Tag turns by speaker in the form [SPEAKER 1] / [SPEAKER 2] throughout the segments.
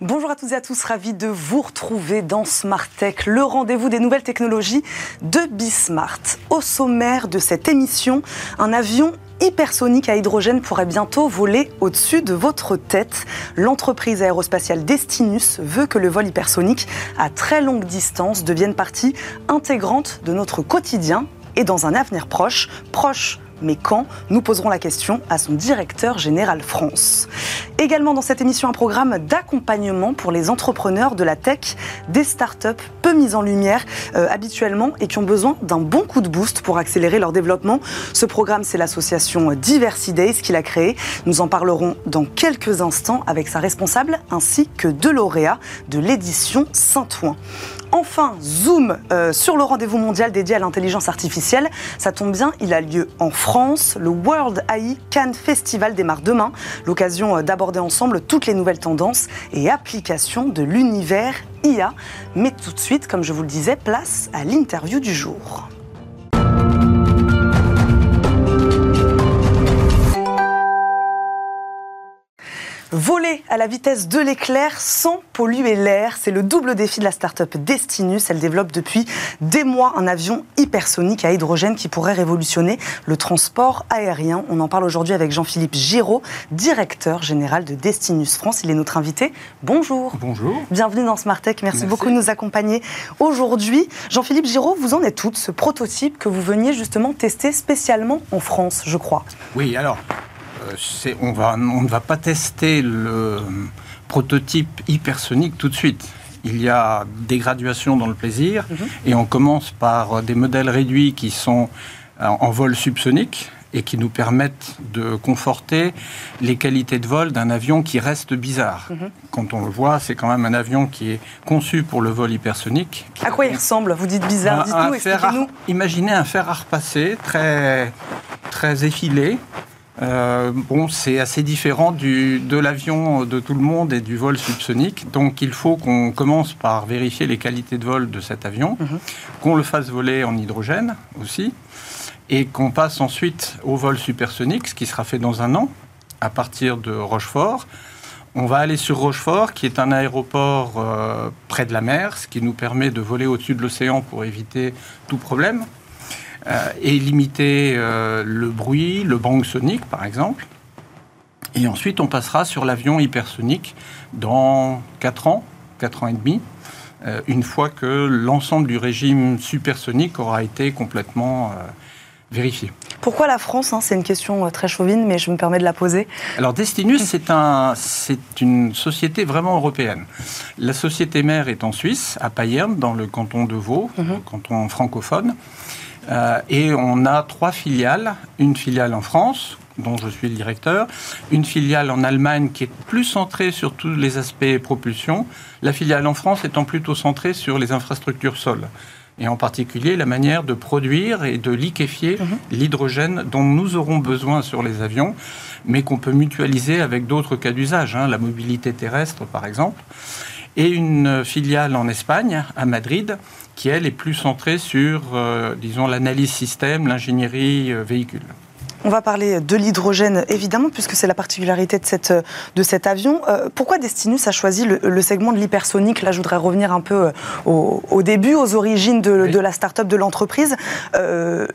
[SPEAKER 1] Bonjour à tous et à tous, ravi de vous retrouver dans Smart Tech, le rendez-vous des nouvelles technologies de Bismart. Au sommaire de cette émission, un avion hypersonique à hydrogène pourrait bientôt voler au-dessus de votre tête. L'entreprise aérospatiale Destinus veut que le vol hypersonique à très longue distance devienne partie intégrante de notre quotidien et dans un avenir proche, proche mais quand Nous poserons la question à son directeur général France. Également dans cette émission, un programme d'accompagnement pour les entrepreneurs de la tech, des startups peu mises en lumière euh, habituellement et qui ont besoin d'un bon coup de boost pour accélérer leur développement. Ce programme, c'est l'association Diversity Days qui l'a créé. Nous en parlerons dans quelques instants avec sa responsable ainsi que deux lauréats de l'édition Saint-Ouen. Enfin, zoom euh, sur le rendez-vous mondial dédié à l'intelligence artificielle. Ça tombe bien, il a lieu en France. Le World AI Cannes Festival démarre demain. L'occasion euh, d'aborder ensemble toutes les nouvelles tendances et applications de l'univers IA. Mais tout de suite, comme je vous le disais, place à l'interview du jour. Voler à la vitesse de l'éclair sans polluer l'air, c'est le double défi de la start-up Destinus. Elle développe depuis des mois un avion hypersonique à hydrogène qui pourrait révolutionner le transport aérien. On en parle aujourd'hui avec Jean-Philippe Giraud, directeur général de Destinus France. Il est notre invité. Bonjour.
[SPEAKER 2] Bonjour.
[SPEAKER 1] Bienvenue dans Smart Tech. Merci, beaucoup de nous accompagner aujourd'hui. Jean-Philippe Giraud, vous en êtes tout ce prototype que vous veniez justement tester spécialement en France, je crois?
[SPEAKER 2] Oui, alors on, va, on ne va pas tester le prototype hypersonique tout de suite. Il y a des graduations dans le plaisir mhm. et on commence par des modèles réduits qui sont en vol subsonique et qui nous permettent de conforter les qualités de vol d'un avion qui reste bizarre. Mhm. Quand on le voit, c'est quand même un avion qui est conçu pour le vol hypersonique.
[SPEAKER 1] À quoi il ressemble? Vous dites bizarre, dites-nous, expliquez-nous.
[SPEAKER 2] Imaginez un fer à repasser très, très effilé, euh, bon, c'est assez différent du, de l'avion de tout le monde et du vol subsonique. Donc, il faut qu'on commence par vérifier les qualités de vol de cet avion, mhm. qu'on le fasse voler en hydrogène aussi, et qu'on passe ensuite au vol supersonique, ce qui sera fait dans un an, à partir de Rochefort. On va aller sur Rochefort, qui est un aéroport euh, près de la mer, ce qui nous permet de voler au-dessus de l'océan pour éviter tout problème. Euh, et limiter euh, le bruit, le bang sonique par exemple. Et ensuite, on passera sur l'avion hypersonique dans 4 ans, 4 ans et demi, euh, une fois que l'ensemble du régime supersonique aura été complètement vérifié.
[SPEAKER 1] Pourquoi la France hein C'est une question très chauvine, mais je me permets de la poser.
[SPEAKER 2] Alors Destinus, c'est un, une société vraiment européenne. La société mère est en Suisse, à Payerne, dans le canton de Vaud, mhm. canton francophone. Euh, et on a trois filiales. Une filiale en France, dont je suis le directeur, une filiale en Allemagne qui est plus centrée sur tous les aspects propulsion, la filiale en France étant plutôt centrée sur les infrastructures sol, et en particulier la manière de produire et de liquéfier mhm. l'hydrogène dont nous aurons besoin sur les avions, mais qu'on peut mutualiser avec d'autres cas d'usage, hein, la mobilité terrestre par exemple, et une filiale en Espagne, à Madrid, qui, elle, est plus centrée sur, euh, disons, l'analyse système, l'ingénierie euh, véhicule.
[SPEAKER 1] On va parler de l'hydrogène, évidemment, puisque c'est la particularité de, cette, de cet avion. Euh, pourquoi Destinus a choisi le, segment de l'hypersonique? Là, je voudrais revenir un peu au, début, aux origines de, de la start-up, de l'entreprise.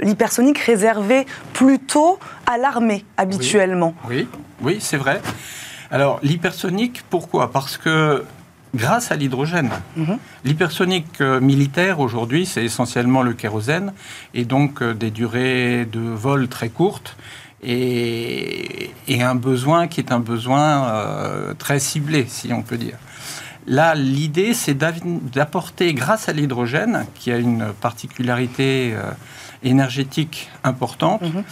[SPEAKER 1] l'hypersonique réservé plutôt à l'armée, habituellement.
[SPEAKER 2] Oui, oui, oui c'est vrai. Alors, l'hypersonique, pourquoi? Parce que grâce à l'hydrogène. Mhm. L'hypersonique euh, militaire, aujourd'hui, c'est essentiellement le kérosène, et donc euh, des durées de vol très courtes, et, un besoin qui est un besoin euh, très ciblé, si on peut dire. Là, l'idée, c'est d'apporter, grâce à l'hydrogène, qui a une particularité énergétique importante, mhm.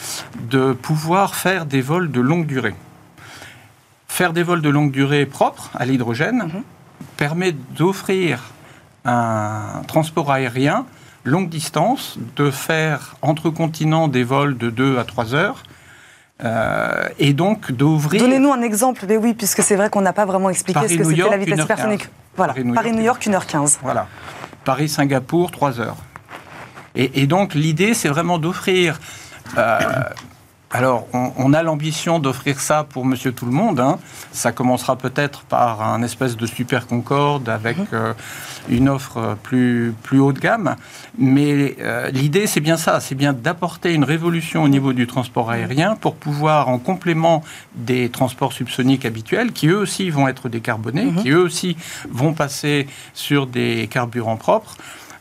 [SPEAKER 2] de pouvoir faire des vols de longue durée. Faire des vols de longue durée propres à l'hydrogène, mhm permet d'offrir un transport aérien longue distance, de faire entre continents des vols de 2 à 3 heures. Euh, et donc d'ouvrir.
[SPEAKER 1] Donnez-nous un exemple, mais oui, puisque c'est vrai qu'on n'a pas vraiment expliqué ce que c'était la vitesse supersonique. Voilà, Paris-New York, 1h15.
[SPEAKER 2] Voilà. Paris-Singapour, 3 heures. Et, donc l'idée, c'est vraiment d'offrir euh, alors, on, a l'ambition d'offrir ça pour Monsieur Tout le Monde. Hein. Ça commencera peut-être par un espèce de super Concorde avec mhm. euh, une offre plus, plus haut de gamme. Mais euh, l'idée, c'est bien ça, c'est bien d'apporter une révolution au niveau du transport aérien pour pouvoir, en complément des transports subsoniques habituels, qui eux aussi vont être décarbonés, mhm. qui eux aussi vont passer sur des carburants propres,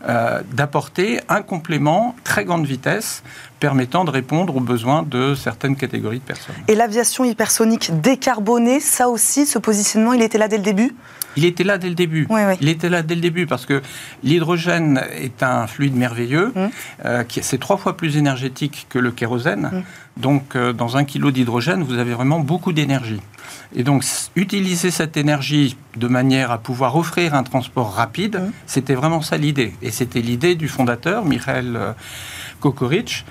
[SPEAKER 2] euh, d'apporter un complément très grande vitesse permettant de répondre aux besoins de certaines catégories de personnes.
[SPEAKER 1] Et l'aviation hypersonique décarbonée, ça aussi, ce positionnement, il était là dès le début?
[SPEAKER 2] Il était là dès le début. Il était là dès le début parce que l'hydrogène est un fluide merveilleux, mmh. euh, qui c'est trois fois plus énergétique que le kérosène. Mmh. Donc, euh, dans un kilo d'hydrogène, vous avez vraiment beaucoup d'énergie. Et donc, utiliser cette énergie de manière à pouvoir offrir un transport rapide, mmh. c'était vraiment ça l'idée. Et c'était l'idée du fondateur, Michael euh, Kokorich,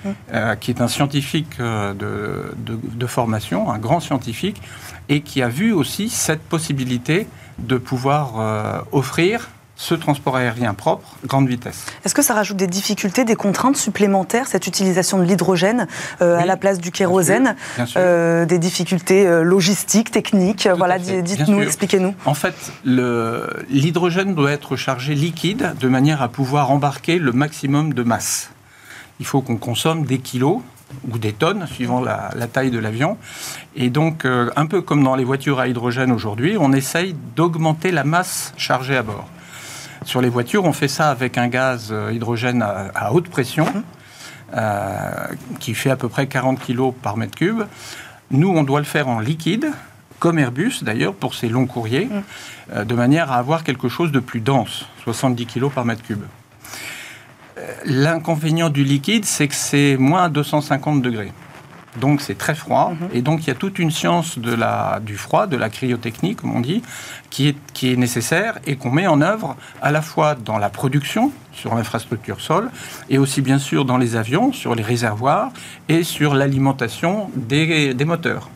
[SPEAKER 2] qui est un scientifique de, de, formation, un grand scientifique, et qui a vu aussi cette possibilité de pouvoir euh, offrir ce transport aérien propre, grande vitesse.
[SPEAKER 1] Est-ce que ça rajoute des difficultés, des contraintes supplémentaires, cette utilisation de l'hydrogène euh, à la place du kérosène euh, Des difficultés logistiques, techniques Voilà, dites-nous, expliquez-nous.
[SPEAKER 2] En fait, l'hydrogène doit être chargé liquide de manière à pouvoir embarquer le maximum de masse. Il faut qu'on consomme des kilos ou des tonnes, suivant la, taille de l'avion. Et donc, euh, un peu comme dans les voitures à hydrogène aujourd'hui, on essaye d'augmenter la masse chargée à bord. Sur les voitures, on fait ça avec un gaz euh, hydrogène à, haute pression, euh, qui fait à peu près 40 kg par mètre cube. Nous, on doit le faire en liquide, comme Airbus d'ailleurs, pour ces longs courriers, de manière à avoir quelque chose de plus dense, 70 kg par mètre cube. L'inconvénient du liquide, c'est que c'est moins 250 degrés. Donc c'est très froid. Mhm. Et donc il y a toute une science de la, du froid, de la cryotechnie, comme on dit, qui est, qui est nécessaire et qu'on met en œuvre à la fois dans la production, sur l'infrastructure sol, et aussi bien sûr dans les avions, sur les réservoirs et sur l'alimentation des, des moteurs.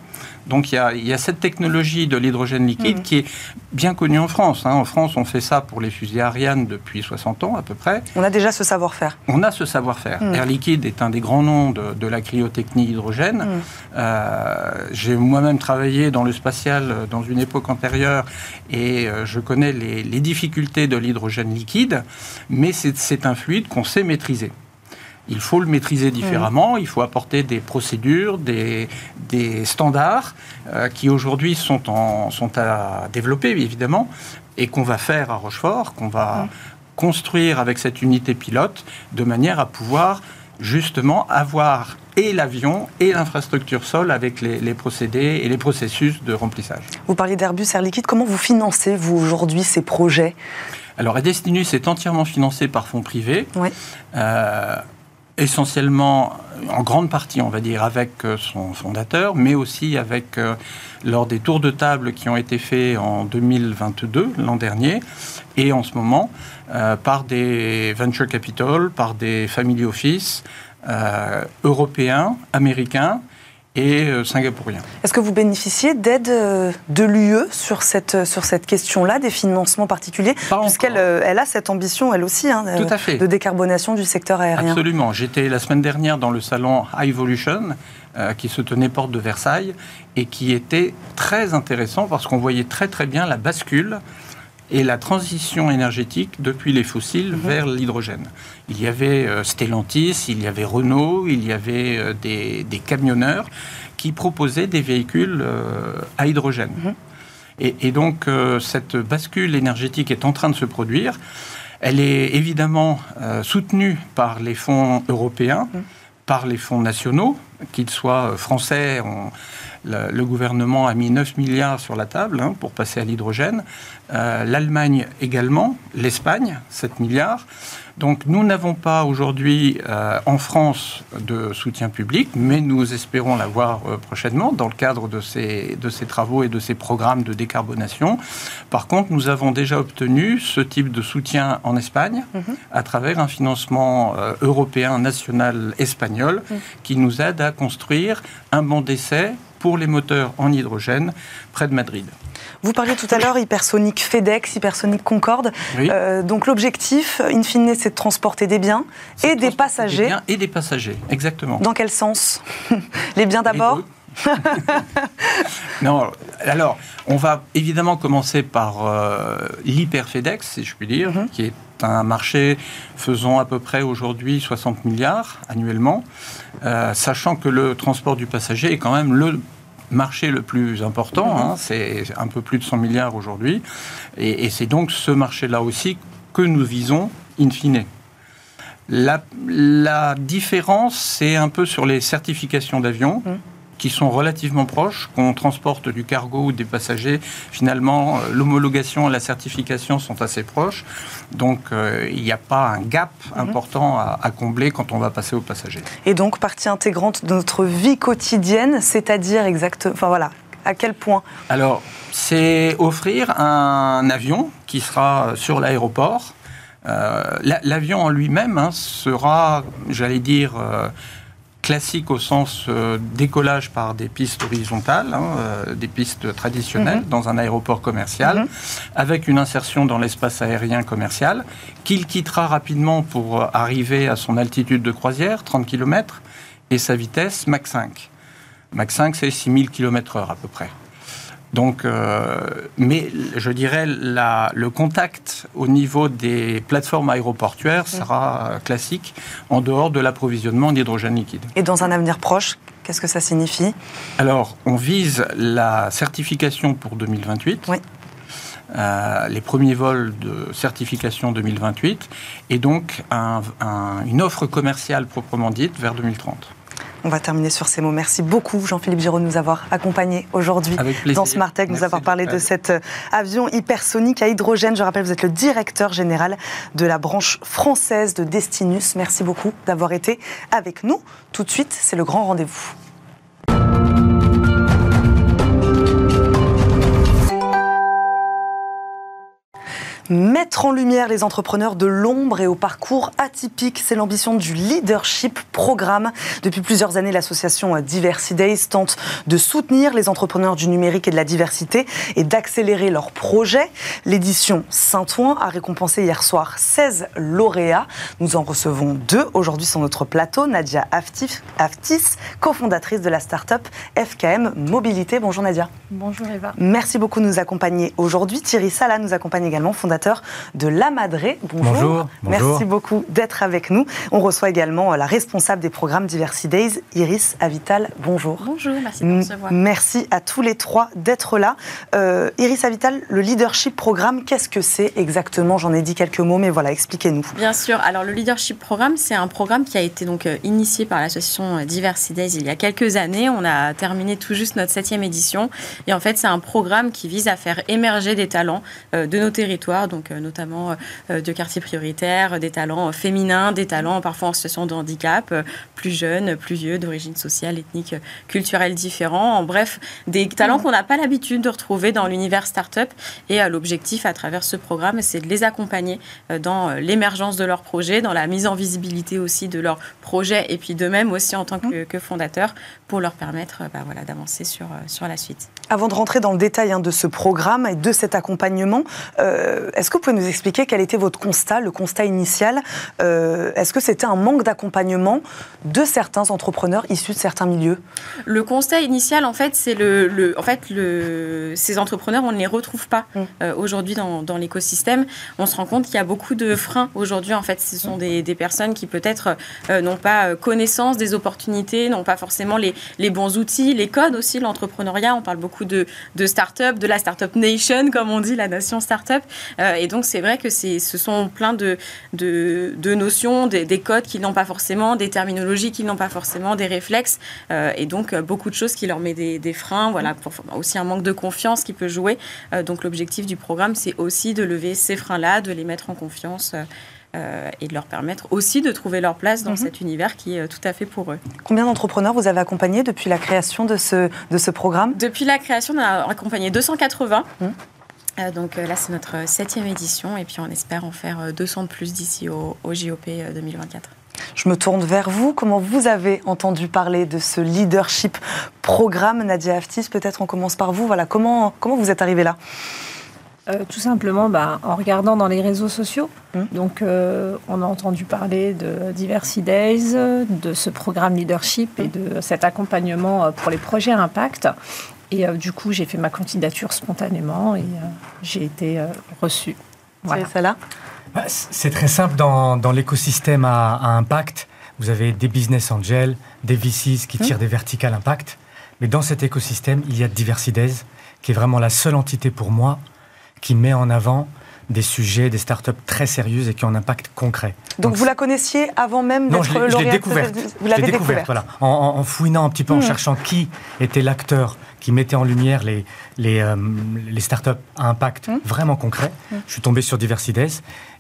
[SPEAKER 2] Donc il y, a, cette technologie de l'hydrogène liquide mm. qui est bien connue en France. Hein. En France, on fait ça pour les fusées Ariane depuis 60 ans à peu près.
[SPEAKER 1] On a déjà ce savoir-faire.
[SPEAKER 2] On a ce savoir-faire. Mm. Air Liquide est un des grands noms de, la cryotechnie hydrogène. Mm. Euh, j'ai moi-même travaillé dans le spatial euh, dans une époque antérieure et euh, je connais les difficultés de l'hydrogène liquide, mais c'est un fluide qu'on sait maîtriser il faut le maîtriser différemment, il faut apporter des procédures, des, standards euh, qui aujourd'hui sont, sont à développer, évidemment, et qu'on va faire à Rochefort, qu'on va construire avec cette unité pilote, de manière à pouvoir justement avoir et l'avion et l'infrastructure sol avec les, les, procédés et les processus de remplissage.
[SPEAKER 1] Vous parliez d'Airbus Air Liquide, comment vous financez, vous, aujourd'hui, ces projets?
[SPEAKER 2] Alors, Destinus est entièrement financé par fonds privés. Oui. Euh, essentiellement, en grande partie, on va dire, avec euh, son fondateur, mais aussi avec, euh, lors des tours de table qui ont été faits en 2022, l'an dernier, et en ce moment, euh, par des venture capital, par des family office européens, américains, et euh, singapourien.
[SPEAKER 1] Est-ce que vous bénéficiez d'aide euh, de l'UE sur cette, euh, sur cette question-là, des financements particuliers Puisqu'elle elle a cette ambition, elle aussi, hein, de décarbonation du secteur aérien?
[SPEAKER 2] Absolument. J'étais la semaine dernière dans le salon High Evolution, qui se tenait porte de Versailles, et qui était très intéressant parce qu'on voyait très très bien la bascule et la transition énergétique depuis les fossiles mhm. vers l'hydrogène. Il y avait euh, Stellantis, il y avait Renault, il y avait euh, des, camionneurs qui proposaient des véhicules euh, à hydrogène. Mhm. Et, donc cette bascule énergétique est en train de se produire. Elle est évidemment soutenue par les fonds européens, mhm. par les fonds nationaux, qu'ils soient français. Le, gouvernement a mis 9 milliards sur la table hein, pour passer à l'hydrogène. L'Allemagne également, l'Espagne, 7 milliards. Donc nous n'avons pas aujourd'hui euh, en France de soutien public, mais nous espérons l'avoir euh, prochainement dans le cadre de ces, de ces travaux et de ces programmes de décarbonation. Par contre, nous avons déjà obtenu ce type de soutien en Espagne mhm. à travers un financement euh, européen national espagnol mhm. qui nous aide à construire un banc d'essai pour les moteurs en hydrogène près de Madrid.
[SPEAKER 1] Vous parliez tout à l'heure hypersonique FedEx, hypersonique Concorde. Euh, donc l'objectif, in fine, c'est de transporter des biens et des passagers. Des biens
[SPEAKER 2] et des passagers, exactement.
[SPEAKER 1] Dans quel sens Les biens d'abord
[SPEAKER 2] non, alors, on va évidemment commencer par euh, l'hyper FedEx, si je puis dire, mhm. qui est un marché faisant à peu près aujourd'hui 60 milliards annuellement, euh, sachant que le transport du passager est quand même le marché le plus important, mhm. hein, c'est un peu plus de 100 milliards aujourd'hui, et, c'est donc ce marché-là aussi que nous visons in fine. La, différence, c'est un peu sur les certifications d'avion. Mhm qui sont relativement proches, qu'on transporte du cargo ou des passagers. Finalement, euh, l'homologation et la certification sont assez proches. Donc, euh, il n'y a pas un gap mhm. important à, combler quand on va passer aux passagers.
[SPEAKER 1] Et donc, partie intégrante de notre vie quotidienne, c'est-à-dire exactement. Enfin, voilà. À quel point
[SPEAKER 2] Alors, c'est offrir un avion qui sera sur l'aéroport. Euh, l'avion en lui-même hein, sera, j'allais dire, classique au sens euh, décollage par des pistes horizontales, hein, euh, des pistes traditionnelles mhm. dans un aéroport commercial, mhm. avec une insertion dans l'espace aérien commercial, qu'il quittera rapidement pour euh, arriver à son altitude de croisière, 30 km, et sa vitesse Mach 5. Mach 5, c'est 6000 km/h à peu près. Donc, euh, mais je dirais la, le contact au niveau des plateformes aéroportuaires sera euh, classique en dehors de l'approvisionnement en hydrogène liquide.
[SPEAKER 1] Et dans un avenir proche, qu'est-ce que ça signifie?
[SPEAKER 2] Alors, on vise la certification pour 2028. Oui. Euh, les premiers vols de certification 2028 et donc une offre commerciale proprement dite vers 2030.
[SPEAKER 1] On va terminer sur ces mots. Merci beaucoup, Jean-Philippe Giraud, de nous avoir accompagnés aujourd'hui dans Smartech, nous avoir parlé de cet euh, avion hypersonique à hydrogène. Je rappelle, vous êtes le directeur général de la branche française de Destinus. Merci beaucoup d'avoir été avec nous. Tout de suite, c'est le grand rendez-vous. Mettre en lumière les entrepreneurs de l'ombre et au parcours atypique, c'est l'ambition du Leadership Programme. Depuis plusieurs années, l'association Diversity Days tente de soutenir les entrepreneurs du numérique et de la diversité et d'accélérer leurs projets. L'édition Saint-Ouen a récompensé hier soir 16 lauréats. Nous en recevons deux aujourd'hui sur notre plateau. Nadia Aftis, cofondatrice de la start-up FKM Mobilité. Bonjour Nadia.
[SPEAKER 3] Bonjour Eva.
[SPEAKER 1] Merci beaucoup de nous accompagner aujourd'hui. Thierry Sala nous accompagne également, fondateur de La Madré.
[SPEAKER 4] Bonjour.
[SPEAKER 1] Merci beaucoup d'être avec nous. On reçoit également euh, la responsable des programmes Diversity Days, Iris Avital. Bonjour.
[SPEAKER 3] Bonjour, merci de me recevoir.
[SPEAKER 1] Merci à tous les trois d'être là. Euh, Iris Avital, le leadership programme, qu'est-ce que c'est exactement? J'en ai dit quelques mots, mais voilà, expliquez-nous.
[SPEAKER 3] Bien sûr. Alors, le leadership programme, c'est un programme qui a été donc euh, initié par l'association Diversity Days il y a quelques années. On a terminé tout juste notre septième édition. Et en fait, c'est un programme qui vise à faire émerger des talents de nos territoires donc euh, notamment euh, de quartiers prioritaires, des talents féminins, des talents parfois en situation de handicap, euh, plus jeunes, plus vieux, d'origine sociale, ethnique, culturelle différents. En bref, des talents qu'on n'a pas l'habitude de retrouver dans l'univers start-up. Et l'objectif à travers ce programme, c'est de les accompagner dans l'émergence de leurs projets, dans la mise en visibilité aussi de leurs projets et puis d'eux-mêmes aussi en tant que, que fondateurs pour leur permettre bah, voilà, d'avancer sur, sur la suite.
[SPEAKER 1] Avant de rentrer dans le détail hein, de ce programme et de cet accompagnement, euh, est-ce que vous pouvez nous expliquer quel était votre constat, le constat initial euh, Est-ce que c'était un manque d'accompagnement de certains entrepreneurs issus de certains milieux?
[SPEAKER 3] Le constat initial, en fait, c'est le, en fait, le, ces entrepreneurs, on ne les retrouve pas mmh. euh, aujourd'hui dans, dans l'écosystème. On se rend compte qu'il y a beaucoup de freins aujourd'hui. En fait, ce sont des, des personnes qui peut-être n'ont pas connaissance des opportunités, n'ont pas forcément les, les bons outils, les codes aussi, l'entrepreneuriat. On parle beaucoup de, de start-up, de la start-up nation, comme on dit, la nation start-up. Euh, et donc, c'est vrai que ce sont plein de, de, notions, des, codes qu'ils n'ont pas forcément, des terminologies qu'ils n'ont pas forcément, des réflexes. Euh, et donc, beaucoup de choses qui leur met des, freins. Voilà, pour, aussi un manque de confiance qui peut jouer. Euh, donc, l'objectif du programme, c'est aussi de lever ces freins-là, de les mettre en confiance. Euh, et de leur permettre aussi de trouver leur place dans mhm. cet univers qui est tout à fait pour eux.
[SPEAKER 1] Combien d'entrepreneurs vous avez accompagnés depuis la création de ce, de ce programme?
[SPEAKER 3] Depuis la création, on a accompagné 280. Mhm. Euh, donc euh, là, c'est notre septième édition et puis on espère en faire 200 de plus d'ici au, au, JOP 2024.
[SPEAKER 1] Je me tourne vers vous. Comment vous avez entendu parler de ce leadership programme, Nadia Aftis Peut-être on commence par vous. Voilà, comment, comment vous êtes arrivé là?
[SPEAKER 4] Euh, tout simplement bah, en regardant dans les réseaux sociaux. Hum. Donc, euh, on a entendu parler de Diversity Days, de ce programme leadership et de cet accompagnement euh, pour les projets impact. Et du coup, j'ai fait ma candidature spontanément et j'ai été reçue.
[SPEAKER 1] Voilà. C'est ça là
[SPEAKER 5] bah, C'est très simple dans, dans l'écosystème à, impact. Vous avez des business angels, des VCs qui hum. tirent des verticales impact. Mais dans cet écosystème, il y a Diversity Days, qui est vraiment la seule entité pour moi qui met en avant des sujets, des startups très sérieuses et qui ont un impact concret.
[SPEAKER 1] Donc, vous la connaissiez avant même d'être
[SPEAKER 5] lauréate Non, je l'ai découverte. Vous l'avez découverte, voilà. En, fouinant un petit peu, en hmm. cherchant qui était l'acteur qui mettait en lumière les, les, euh, les startups à impact hmm. vraiment concret. Hmm. Je suis tombé sur Diversides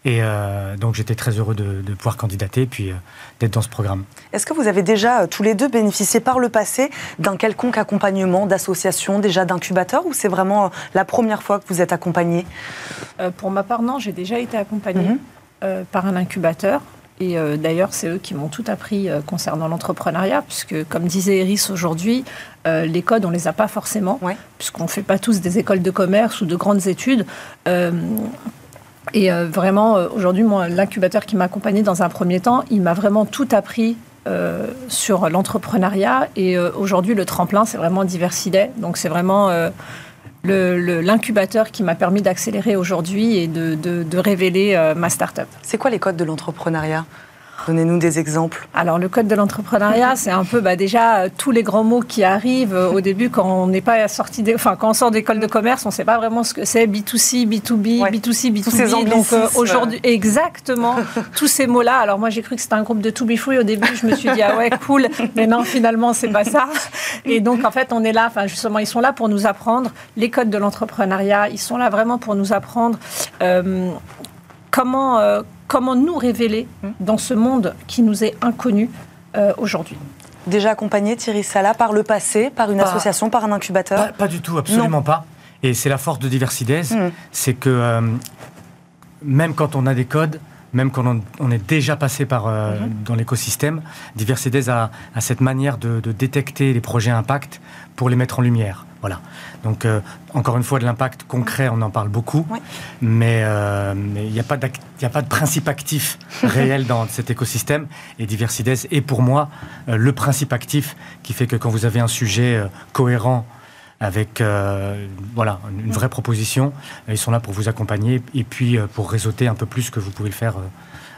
[SPEAKER 5] et euh, donc j'étais très heureux de, pouvoir candidater et puis euh, d'être dans ce programme.
[SPEAKER 1] Est-ce que vous avez déjà euh, tous les deux bénéficié par le passé d'un quelconque accompagnement, d'association, déjà d'incubateur ou c'est vraiment la première fois que vous êtes accompagné?
[SPEAKER 4] Pour ma part, non, j'ai déjà été accompagnée mhm. par un incubateur. Et d'ailleurs, c'est eux qui m'ont tout appris concernant l'entrepreneuriat, puisque, comme disait Eris aujourd'hui, les codes, on ne les a pas forcément, puisqu'on ne fait pas tous des écoles de commerce ou de grandes études. Et euh, vraiment, euh, aujourd'hui, moi, l'incubateur qui m'a accompagné dans un premier temps, il m'a vraiment tout appris euh, sur l'entrepreneuriat. Et aujourd'hui, le tremplin, c'est vraiment Diversiday. Donc, c'est vraiment l'incubateur qui m'a permis d'accélérer aujourd'hui et de, révéler ma start-up.
[SPEAKER 1] C'est quoi les codes de l'entrepreneuriat? Donnez-nous des exemples.
[SPEAKER 4] Alors, le code de l'entrepreneuriat, c'est un peu bah, déjà euh, tous les grands mots qui arrivent euh, au début quand on n'est pas sorti, enfin quand on sort d'école de commerce, on ne sait pas vraiment ce que c'est B2C, B2B, B2C, B2B.
[SPEAKER 1] Tous ces Donc euh,
[SPEAKER 4] aujourd'hui, exactement, tous ces mots-là. Alors moi, j'ai cru que c'était un groupe de To Be Free au début. Je me suis dit ah ouais cool, mais non, finalement c'est pas ça. Et donc en fait, on est là. Enfin justement, ils sont là pour nous apprendre les codes de l'entrepreneuriat. Ils sont là vraiment pour nous apprendre. comment, comment nous révéler dans ce monde qui nous est inconnu euh, aujourd'hui.
[SPEAKER 1] Déjà accompagné, Thierry Sala, par le passé, par une association, par un incubateur
[SPEAKER 5] Pas, du tout, absolument pas. Et c'est la force de Diversides, hmm. c'est que euh, même quand on a des codes, même quand on, est déjà passé par, euh, hmm. dans l'écosystème, Diversides a, a, cette manière de, de, détecter les projets impact pour les mettre en lumière. Voilà. Donc, euh, encore une fois, de l'impact concret, on en parle beaucoup, mais euh, il n'y a, pas a pas de principe actif réel dans cet écosystème. Et Diversides est pour moi euh, le principe actif qui fait que quand vous avez un sujet cohérent, avec voilà, une vraie proposition, ils sont là pour vous accompagner et puis pour réseauter un peu plus que vous pouvez le faire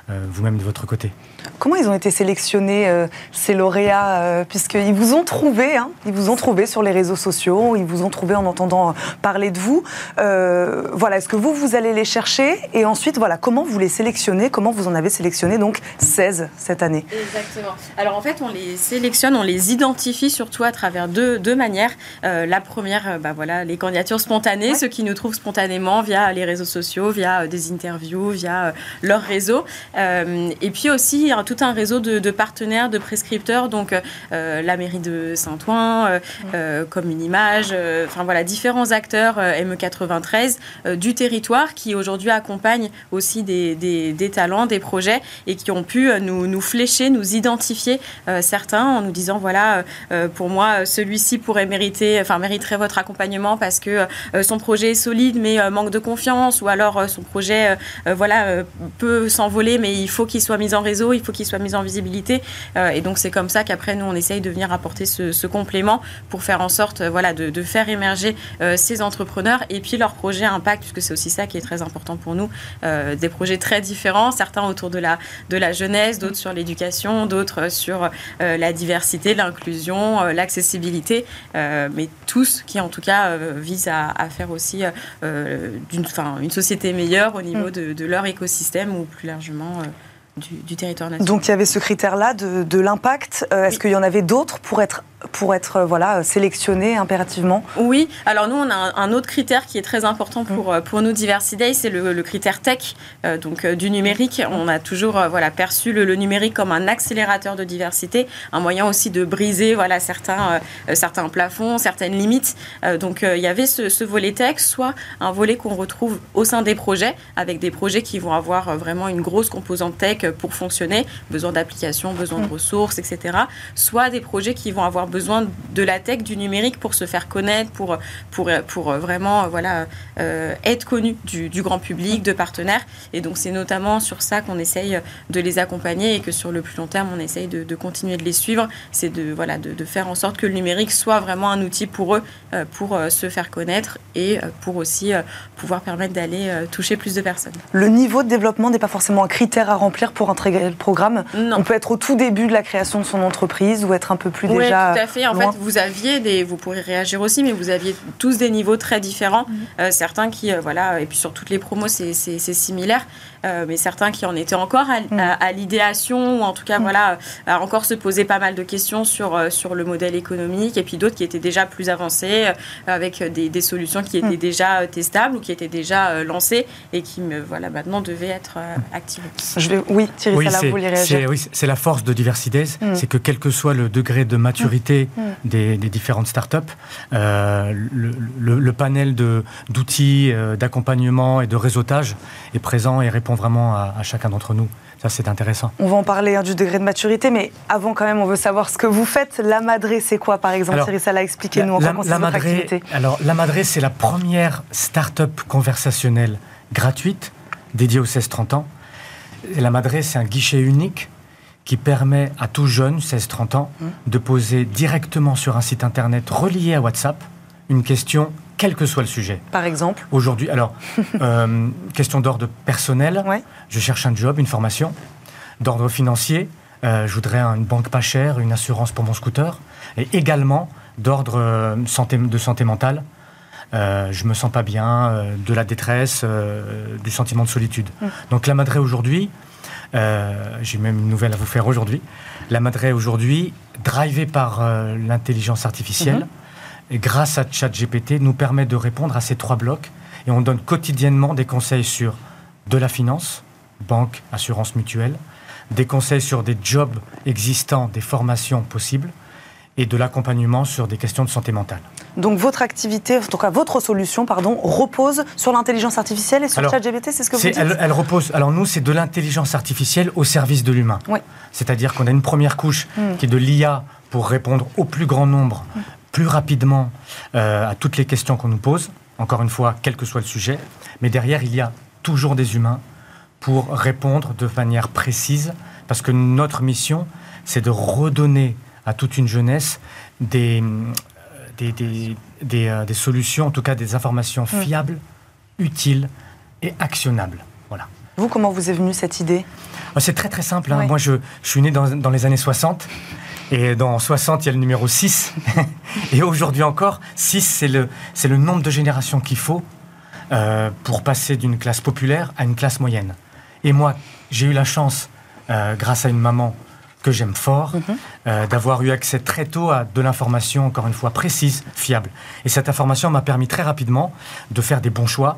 [SPEAKER 5] vous-même de votre côté.
[SPEAKER 1] Comment ils ont été sélectionnés, euh, ces lauréats euh, Puisqu'ils vous ont trouvé, hein, ils vous ont trouvé sur les réseaux sociaux, ils vous ont trouvé en entendant euh, parler de vous. voilà, est-ce que vous, vous allez les chercher? Et ensuite, voilà, comment vous les sélectionnez? Comment vous en avez sélectionné donc 16 cette année?
[SPEAKER 3] Exactement. Alors en fait, on les sélectionne, on les identifie surtout à travers deux, deux manières. la première, bah, voilà, les candidatures spontanées, ceux qui nous trouvent spontanément via les réseaux sociaux, via des interviews, via leur réseau. Et puis aussi, tout un réseau de, partenaires, de prescripteurs, donc euh, la mairie de Saint-Ouen, euh, euh, comme une image, enfin voilà, différents acteurs ME93 du territoire qui aujourd'hui accompagnent aussi des, des, talents, des projets et qui ont pu nous, nous flécher, nous identifier certains en nous disant voilà, pour moi, celui-ci pourrait mériter, enfin mériterait votre accompagnement parce que son projet est solide mais manque de confiance ou alors son projet voilà, peut s'envoler mais il faut qu'il soit mis en réseau, il faut qu'il soit mis en visibilité. Euh, et donc c'est comme ça qu'après nous on essaye de venir apporter ce, complément pour faire en sorte euh, voilà, de, faire émerger euh, ces entrepreneurs et puis leurs projets impact, puisque c'est aussi ça qui est très important pour nous. des projets très différents, certains autour de la, de la jeunesse, d'autres sur l'éducation, d'autres sur la diversité, l'inclusion, l'accessibilité, mais tous qui en tout cas visent à, faire aussi d'une, une société meilleure au niveau mm. de, de, leur écosystème ou plus largement are du, territoire national.
[SPEAKER 1] Donc il y avait ce critère-là de, l'impact. Euh, est-ce qu'il y en avait d'autres pour être pour être voilà, sélectionné impérativement?
[SPEAKER 3] Oui, alors nous, on a un, autre critère qui est très important pour, mm. pour nous, Diversity c'est le, critère tech, donc du numérique. On a toujours voilà, perçu le, numérique comme un accélérateur de diversité, un moyen aussi de briser voilà, certains, certains plafonds, certaines limites. donc il y avait ce, ce volet tech, soit un volet qu'on retrouve au sein des projets, avec des projets qui vont avoir vraiment une grosse composante tech pour fonctionner, besoin d'applications, besoin de mm. ressources, etc. Soit des projets qui vont avoir besoin de la tech, du numérique pour se faire connaître, pour, pour, pour vraiment voilà, euh, être connu du, grand public, de partenaires. Et donc c'est notamment sur ça qu'on essaye de les accompagner et que sur le plus long terme, on essaye de, continuer de les suivre. C'est de, voilà, de, faire en sorte que le numérique soit vraiment un outil pour eux, euh, pour euh, se faire connaître et pour aussi pouvoir permettre d'aller toucher plus de personnes.
[SPEAKER 1] Le niveau de développement n'est pas forcément un critère à remplir pour intégrer le programme.
[SPEAKER 3] Non.
[SPEAKER 1] On peut être au tout début de la création de son entreprise ou être un peu plus
[SPEAKER 3] oui,
[SPEAKER 1] déjà.
[SPEAKER 3] tout à fait. En fait, vous aviez des, vous pourrez réagir aussi, mais vous aviez tous des niveaux très différents. Mhm. Euh, certains qui, euh, voilà, et puis sur toutes les promos, c'est similaire. Euh, mais certains qui en étaient encore à, mm. l'idéation, ou en tout cas, mm. voilà, à encore se poser pas mal de questions sur, euh, sur le modèle économique, et puis d'autres qui étaient déjà plus avancés, euh, avec des, des, solutions qui étaient mm. déjà testables ou qui étaient déjà lancées, et qui, voilà, maintenant devaient être activées.
[SPEAKER 1] Je vais, oui, Thierry oui, vous réagir.
[SPEAKER 5] Oui, c'est la force de Diversides, c'est que quel que soit le degré de maturité des, des, différentes startups, euh, le, le, panel d'outils, d'accompagnement et de réseautage est présent et répond vraiment à, chacun d'entre nous. Ça, c'est intéressant.
[SPEAKER 1] On va en parler hein, du degré de maturité, mais avant, quand même, on veut savoir ce que vous faites. La Madré, c'est quoi, par exemple? Thierry Sala, expliquez-nous en
[SPEAKER 5] la, la, Madré, Alors, la Madré, c'est la première start-up conversationnelle gratuite dédiée aux 16-30 ans. Et la Madré, c'est un guichet unique qui permet à tout jeune, 16-30 ans, mmh. de poser directement sur un site internet relié à WhatsApp une question quel que soit le sujet.
[SPEAKER 1] Par exemple
[SPEAKER 5] Aujourd'hui, alors, euh, question d'ordre personnel, je cherche un job, une formation. D'ordre financier, euh, je voudrais une banque pas chère, une assurance pour mon scooter. Et également d'ordre euh, santé, de santé mentale. je me sens pas bien, de la détresse, du sentiment de solitude. Mm. Donc la Madré aujourd'hui, j'ai même une nouvelle à vous faire aujourd'hui. La Madré aujourd'hui, drivée par l'intelligence artificielle, mm-hmm et grâce à ChatGPT, nous permet de répondre à ces trois blocs. Et on donne quotidiennement des conseils sur de la finance, banque, assurance mutuelle, des conseils sur des jobs existants, des formations possibles, et de l'accompagnement sur des questions de santé mentale.
[SPEAKER 1] Donc votre activité, en tout cas votre solution, pardon, repose sur l'intelligence artificielle et sur ChatGPT, c'est ce que vous dites
[SPEAKER 5] elle, repose. Alors nous, c'est de l'intelligence artificielle au service de l'humain.
[SPEAKER 1] Oui.
[SPEAKER 5] C'est-à-dire qu'on a une première couche hmm. qui est de l'IA pour répondre au plus grand nombre hmm plus rapidement euh, à toutes les questions qu'on nous pose, encore une fois, quel que soit le sujet. Mais derrière, il y a toujours des humains pour répondre de manière précise, parce que notre mission, c'est de redonner à toute une jeunesse des, des, des, euh, solutions, en tout cas des informations mm. fiables, utiles et actionnables. Voilà.
[SPEAKER 1] Vous, comment vous est venue cette idée?
[SPEAKER 5] Ah, C'est très très simple. Hein. Moi, je, je, suis né dans, dans les années 60. Et dans 60, il y a le numéro 6. et aujourd'hui encore, 6, c'est le, c'est le nombre de générations qu'il faut euh, pour passer d'une classe populaire à une classe moyenne. Et moi, j'ai eu la chance, euh, grâce à une maman que j'aime fort, mhm. euh, d'avoir eu accès très tôt à de l'information, encore une fois, précise, fiable. Et cette information m'a permis très rapidement de faire des bons choix,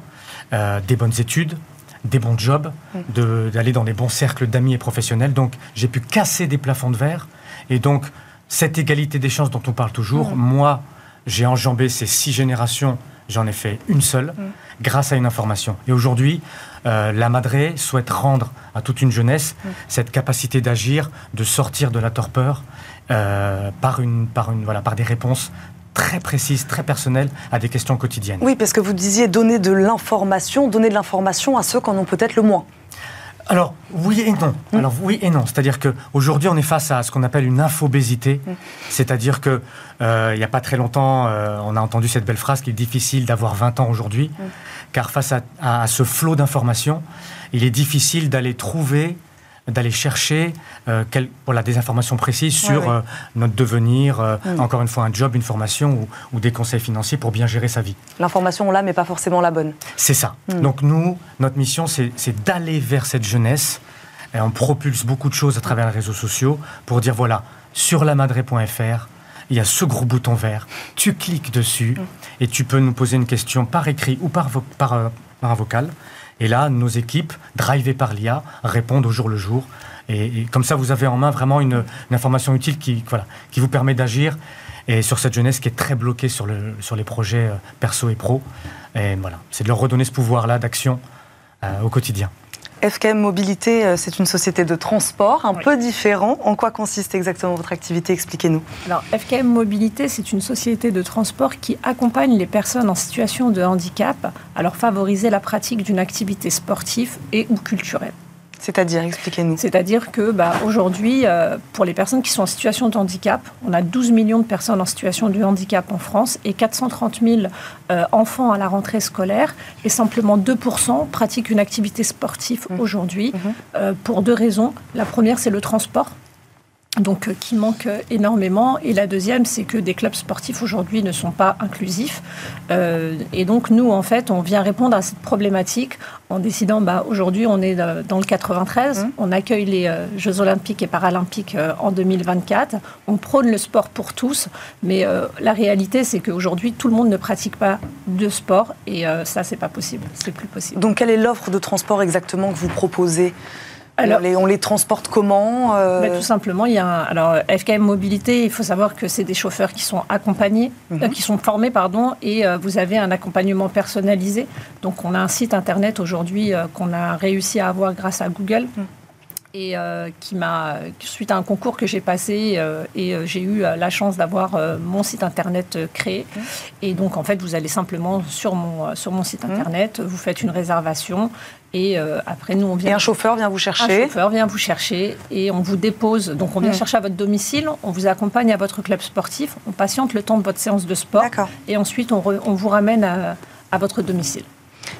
[SPEAKER 5] des bonnes études, des bons jobs, d'aller dans des bons cercles d'amis et professionnels. Donc j'ai pu casser des plafonds de verre et donc, cette égalité des chances dont on parle toujours, mm. moi, j'ai enjambé ces six générations, j'en ai fait une seule, mm. grâce à une information. Et aujourd'hui, euh, la Madré souhaite rendre à toute une jeunesse mm. cette capacité d'agir, de sortir de la torpeur euh, par, une, par, une, voilà, par des réponses très précises, très personnelles à des questions quotidiennes.
[SPEAKER 1] Oui, parce que vous disiez donner de l'information, donner de l'information à ceux qui en ont peut-être le moins.
[SPEAKER 5] Alors oui et non. Hmm. Alors oui et non. C'est-à-dire qu'aujourd'hui on est face à ce qu'on appelle une infobésité. Hmm. C'est-à-dire que euh, il n'y a pas très longtemps, euh, on a entendu cette belle phrase qu'il est difficile d'avoir 20 ans aujourd'hui, hmm. car face à ce flot d'informations, il est difficile d'aller trouver d'aller chercher euh, voilà, des informations précises sur euh, notre devenir, euh, mm. encore une fois un job, une formation ou, des conseils financiers pour bien gérer sa vie.
[SPEAKER 1] L'information, on l'a, mais pas forcément la bonne.
[SPEAKER 5] C'est ça. Mm. Donc nous, notre mission, c'est d'aller vers cette jeunesse. Et on propulse beaucoup de choses à travers les réseaux sociaux pour dire, voilà, sur lamadré.fr, il y a ce gros bouton vert. Tu cliques dessus mm. et tu peux nous poser une question par écrit ou par, par, euh, par un vocal. Et là, nos équipes, drivées par l'IA, répondent au jour le jour. Et, comme ça, vous avez en main vraiment une, information utile qui, voilà, qui vous permet d'agir. Et sur cette jeunesse qui est très bloquée sur, le, sur les projets euh, perso et pro. Et voilà, c'est de leur redonner ce pouvoir-là d'action euh, au quotidien.
[SPEAKER 1] FKM Mobilité, euh, c'est une société de transport un peu différent. En quoi consiste exactement votre activité? Expliquez-nous.
[SPEAKER 4] Alors, FKM Mobilité, c'est une société de transport qui accompagne les personnes en situation de handicap à leur favoriser la pratique d'une activité sportive et ou culturelle.
[SPEAKER 1] C'est-à-dire, expliquez-nous.
[SPEAKER 4] C'est-à-dire que bah, aujourd'hui, euh, pour les personnes qui sont en situation de handicap, on a 12 millions de personnes en situation de handicap en France et 430 000 euh, enfants à la rentrée scolaire et simplement 2% pratiquent une activité sportive mmh. aujourd'hui mmh. Euh, pour deux raisons. La première, c'est le transport donc euh, qui manque énormément. Et la deuxième, c'est que des clubs sportifs aujourd'hui ne sont pas inclusifs. Euh, et donc nous, en fait, on vient répondre à cette problématique en décidant, bah, aujourd'hui, on est dans le 93, mmh. on accueille les euh, Jeux olympiques et paralympiques en 2024, on prône le sport pour tous, mais la réalité, c'est qu'aujourd'hui, tout le monde ne pratique pas de sport et ça, c'est pas possible, c'est plus possible.
[SPEAKER 1] Donc quelle est l'offre de transport exactement que vous proposez? Alors, on les, transporte comment
[SPEAKER 4] euh ben, Tout simplement, il y a un, alors FKM Mobilité, il faut savoir que c'est des chauffeurs qui sont accompagnés, mhm. euh, qui sont formés, pardon, et euh, vous avez un accompagnement personnalisé. Donc, on a un site internet aujourd'hui qu'on a réussi à avoir grâce à Google. Mhm et euh, qui m'a, suite à un concours que j'ai passé, euh, et euh, j'ai eu la chance d'avoir mon site internet créé. Mmh. Et donc, en fait, vous allez simplement sur mon, sur mon site mmh. internet, vous faites une réservation, et après, nous, on vient.
[SPEAKER 1] Et un chauffeur vient vous chercher
[SPEAKER 4] Un chauffeur vient vous chercher, et on vous dépose. Donc, on vient mmh. chercher à votre domicile, on vous accompagne à votre club sportif, on patiente le temps de votre séance de sport, et ensuite, on, on vous ramène à, à votre domicile.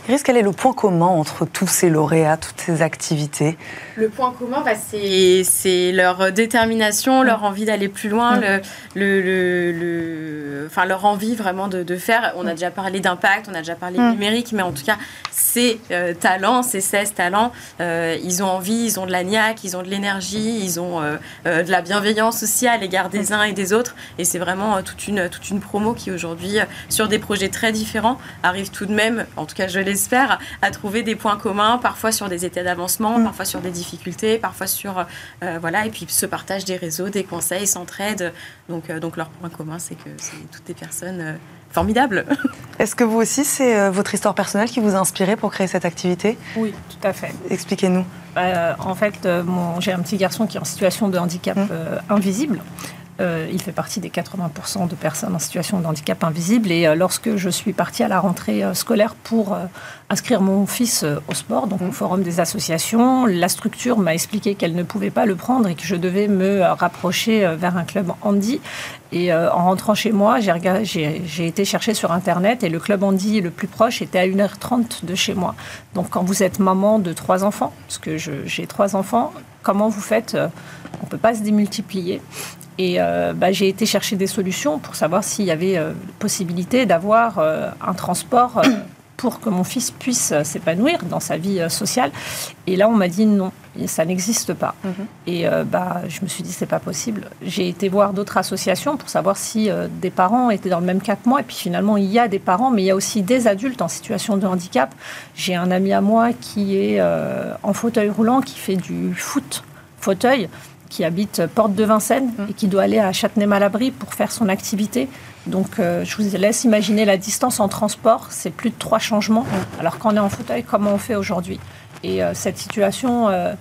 [SPEAKER 1] Iris, quel est le point commun entre tous ces lauréats, toutes ces activités?
[SPEAKER 3] Le point commun, bah, c'est leur détermination, leur envie d'aller plus loin, le, le, enfin, leur envie vraiment de, faire. On a déjà parlé d'impact, on a déjà parlé numérique, mais en tout cas, ces euh, talents, ces 16 talents, euh, ils ont envie, ils ont de la niaque, ils ont de l'énergie, ils ont euh, de la bienveillance aussi à l'égard des uns et des autres. Et c'est vraiment toute, une, toute une promo qui aujourd'hui, sur des projets très différents, arrive tout de même, en tout cas je l'espère, à trouver des points communs, parfois sur des états d'avancement, mm. parfois sur des difficultés, parfois sur... voilà, et puis se partage des réseaux, des conseils, s'entraident. Donc, donc leur point commun, c'est que c'est toutes des personnes formidable.
[SPEAKER 1] Est-ce que vous aussi, c'est euh, votre histoire personnelle qui vous a inspiré pour créer cette activité?
[SPEAKER 4] Oui, tout à fait.
[SPEAKER 1] Expliquez-nous.
[SPEAKER 4] En fait, euh, j'ai un petit garçon qui est en situation de handicap mmh. euh, invisible. Euh, il fait partie des 80% de personnes en situation de handicap invisible. Et euh, lorsque je suis partie à la rentrée euh, scolaire pour inscrire mon fils au sport, donc au forum des associations, la structure m'a expliqué qu'elle ne pouvait pas le prendre et que je devais me rapprocher vers un club handi. Et en rentrant chez moi, j'ai été chercher sur Internet et le club handi le plus proche était à 1h30 de chez moi. Donc quand vous êtes maman de trois enfants, parce que j'ai trois enfants, comment vous faites On ne peut pas se démultiplier. Et euh, bah, j'ai été chercher des solutions pour savoir s'il y avait euh, possibilité d'avoir euh, un transport pour que mon fils puisse s'épanouir dans sa vie sociale. Et là, on m'a dit non, ça n'existe pas. Mhm. Et bah, je me suis dit, c'est pas possible. J'ai été voir d'autres associations pour savoir si des parents étaient dans le même cas que moi. Et puis finalement, il y a des parents, mais il y a aussi des adultes en situation de handicap. J'ai un ami à moi qui est en fauteuil roulant, qui fait du foot fauteuil qui habite Porte de Vincennes mmh. et qui doit aller à Châtenay-Malabry pour faire son activité. Donc, euh, je vous laisse imaginer la distance en transport, c'est plus de trois changements. Mmh. Alors qu'on est en fauteuil, comment on fait aujourd'hui? Et euh, cette situation, euh,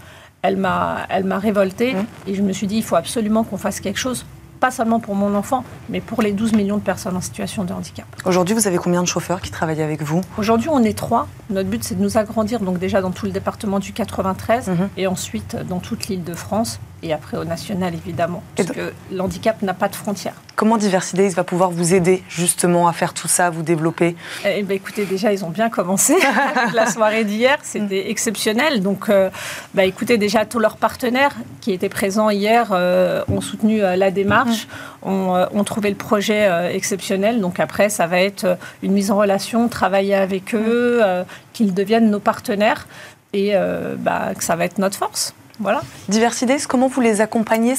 [SPEAKER 4] elle m'a, elle m'a révoltée mmh. et je me suis dit, il faut absolument qu'on fasse quelque chose pas seulement pour mon enfant, mais pour les 12 millions de personnes en situation de handicap.
[SPEAKER 1] Aujourd'hui, vous avez combien de chauffeurs qui travaillent avec vous?
[SPEAKER 4] Aujourd'hui, on est trois. Notre but, c'est de nous agrandir, donc déjà dans tout le département du 93 mhm. et ensuite dans toute l'île de France et après au national, évidemment, parce que l'handicap n'a pas de frontières.
[SPEAKER 1] Comment Diversidays va pouvoir vous aider justement à faire tout ça, à vous développer
[SPEAKER 4] eh ben, Écoutez, déjà, ils ont bien commencé. La soirée d'hier, c'était exceptionnel. Donc, euh, bah, écoutez, déjà, tous leurs partenaires qui étaient présents hier euh, ont soutenu euh, la démarche, mm. ont, trouvé le projet exceptionnel. Donc après, ça va être une mise en relation, travailler avec eux, mm. qu'ils deviennent nos partenaires et bah, que ça va être notre force. Voilà.
[SPEAKER 1] Diversités, comment vous les accompagnez